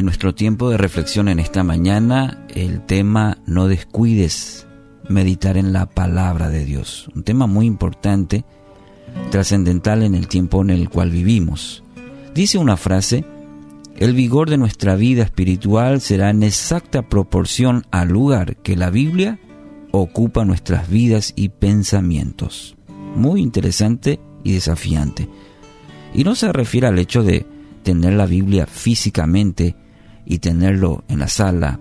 en nuestro tiempo de reflexión en esta mañana, el tema no descuides meditar en la palabra de Dios. Un tema muy importante, trascendental en el tiempo en el cual vivimos. Dice una frase, el vigor de nuestra vida espiritual será en exacta proporción al lugar que la Biblia ocupa nuestras vidas y pensamientos. Muy interesante y desafiante. Y no se refiere al hecho de tener la Biblia físicamente y tenerlo en la sala,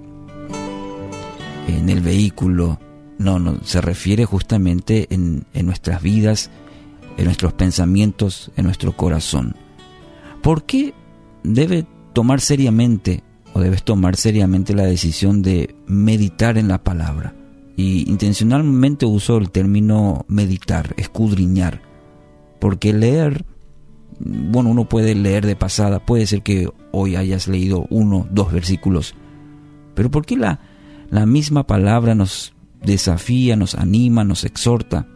en el vehículo. No, no, se refiere justamente en, en nuestras vidas, en nuestros pensamientos, en nuestro corazón. ¿Por qué debe tomar seriamente o debes tomar seriamente la decisión de meditar en la palabra? Y intencionalmente uso el término meditar, escudriñar, porque leer bueno, uno puede leer de pasada, puede ser que hoy hayas leído uno, dos versículos, pero ¿por qué la, la misma palabra nos desafía, nos anima, nos exhorta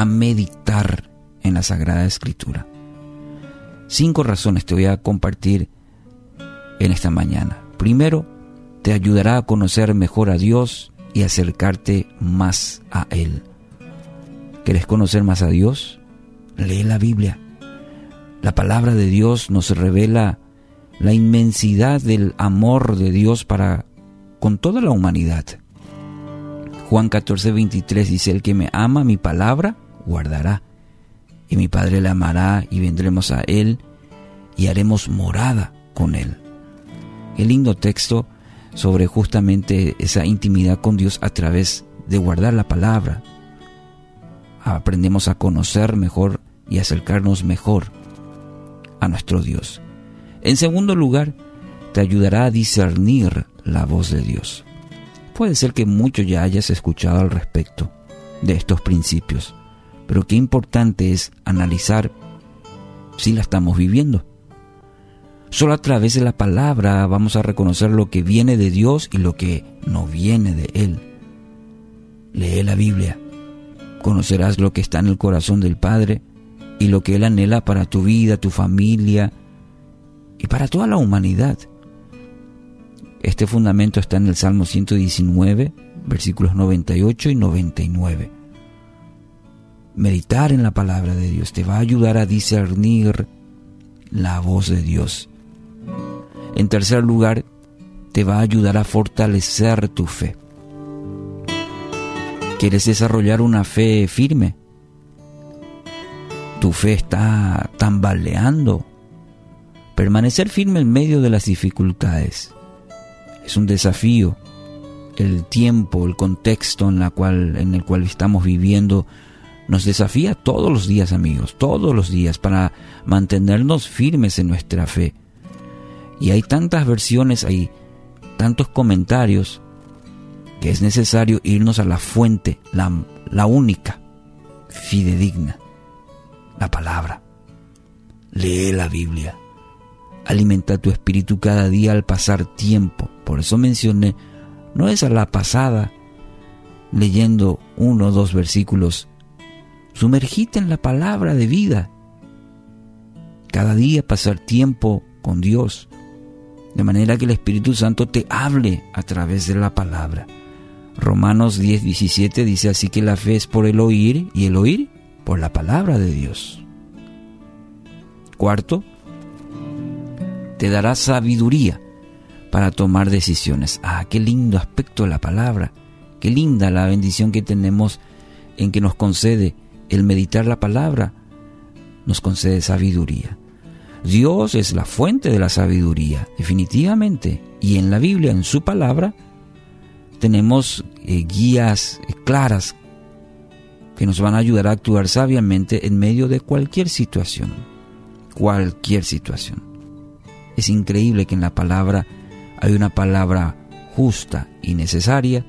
a meditar en la Sagrada Escritura? Cinco razones te voy a compartir en esta mañana. Primero, te ayudará a conocer mejor a Dios y acercarte más a Él. ¿Quieres conocer más a Dios? Lee la Biblia. La palabra de Dios nos revela la inmensidad del amor de Dios para con toda la humanidad. Juan 14, 23 dice, el que me ama mi palabra, guardará. Y mi Padre le amará y vendremos a Él y haremos morada con Él. Qué lindo texto sobre justamente esa intimidad con Dios a través de guardar la palabra. Aprendemos a conocer mejor y acercarnos mejor a nuestro Dios. En segundo lugar, te ayudará a discernir la voz de Dios. Puede ser que mucho ya hayas escuchado al respecto de estos principios, pero qué importante es analizar si la estamos viviendo. Solo a través de la palabra vamos a reconocer lo que viene de Dios y lo que no viene de Él. Lee la Biblia. Conocerás lo que está en el corazón del Padre y lo que Él anhela para tu vida, tu familia y para toda la humanidad. Este fundamento está en el Salmo 119, versículos 98 y 99. Meditar en la palabra de Dios te va a ayudar a discernir la voz de Dios. En tercer lugar, te va a ayudar a fortalecer tu fe. ¿Quieres desarrollar una fe firme? tu fe está tambaleando. Permanecer firme en medio de las dificultades es un desafío. El tiempo, el contexto en, la cual, en el cual estamos viviendo nos desafía todos los días, amigos, todos los días para mantenernos firmes en nuestra fe. Y hay tantas versiones, hay tantos comentarios que es necesario irnos a la fuente, la, la única, fidedigna la palabra. Lee la Biblia. Alimenta tu espíritu cada día al pasar tiempo. Por eso mencioné, no es a la pasada leyendo uno o dos versículos. Sumergite en la palabra de vida. Cada día pasar tiempo con Dios. De manera que el Espíritu Santo te hable a través de la palabra. Romanos 10, 17 dice así que la fe es por el oír y el oír por la palabra de Dios. Cuarto, te dará sabiduría para tomar decisiones. Ah, qué lindo aspecto de la palabra. Qué linda la bendición que tenemos en que nos concede el meditar la palabra. Nos concede sabiduría. Dios es la fuente de la sabiduría, definitivamente. Y en la Biblia, en su palabra, tenemos eh, guías eh, claras que nos van a ayudar a actuar sabiamente en medio de cualquier situación. Cualquier situación. Es increíble que en la palabra hay una palabra justa y necesaria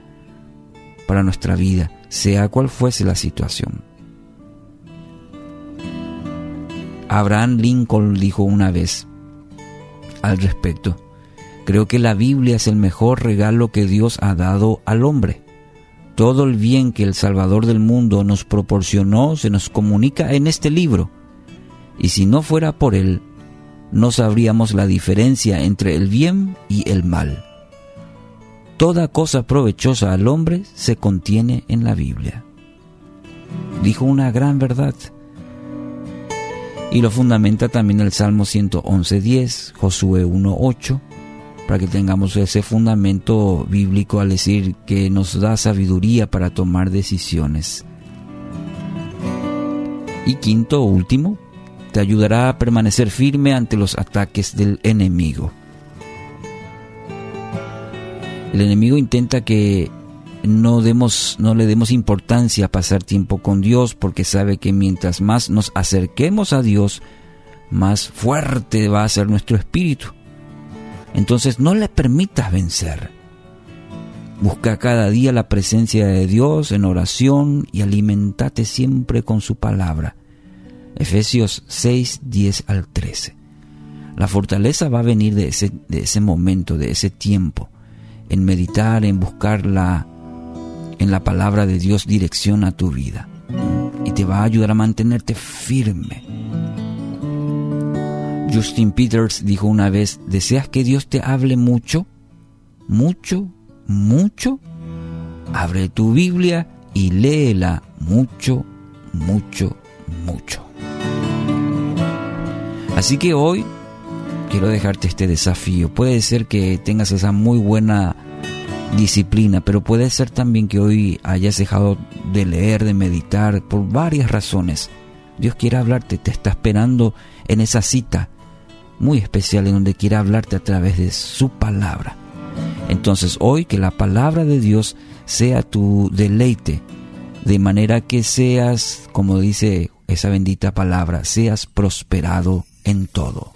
para nuestra vida, sea cual fuese la situación. Abraham Lincoln dijo una vez al respecto, creo que la Biblia es el mejor regalo que Dios ha dado al hombre. Todo el bien que el Salvador del mundo nos proporcionó se nos comunica en este libro, y si no fuera por él, no sabríamos la diferencia entre el bien y el mal. Toda cosa provechosa al hombre se contiene en la Biblia. Dijo una gran verdad. Y lo fundamenta también el Salmo 111.10, Josué 1.8, para que tengamos ese fundamento bíblico al decir que nos da sabiduría para tomar decisiones. Y quinto, último, te ayudará a permanecer firme ante los ataques del enemigo. El enemigo intenta que no, demos, no le demos importancia a pasar tiempo con Dios porque sabe que mientras más nos acerquemos a Dios, más fuerte va a ser nuestro espíritu. Entonces no le permitas vencer. Busca cada día la presencia de Dios en oración y alimentate siempre con su palabra. Efesios 6, 10 al 13. La fortaleza va a venir de ese, de ese momento, de ese tiempo, en meditar, en buscar la, en la palabra de Dios dirección a tu vida. Y te va a ayudar a mantenerte firme. Justin Peters dijo una vez, ¿deseas que Dios te hable mucho? ¿Mucho? ¿Mucho? Abre tu Biblia y léela mucho, mucho, mucho. Así que hoy quiero dejarte este desafío. Puede ser que tengas esa muy buena disciplina, pero puede ser también que hoy hayas dejado de leer, de meditar, por varias razones. Dios quiere hablarte, te está esperando en esa cita muy especial en donde quiere hablarte a través de su palabra. Entonces hoy que la palabra de Dios sea tu deleite, de manera que seas, como dice esa bendita palabra, seas prosperado en todo.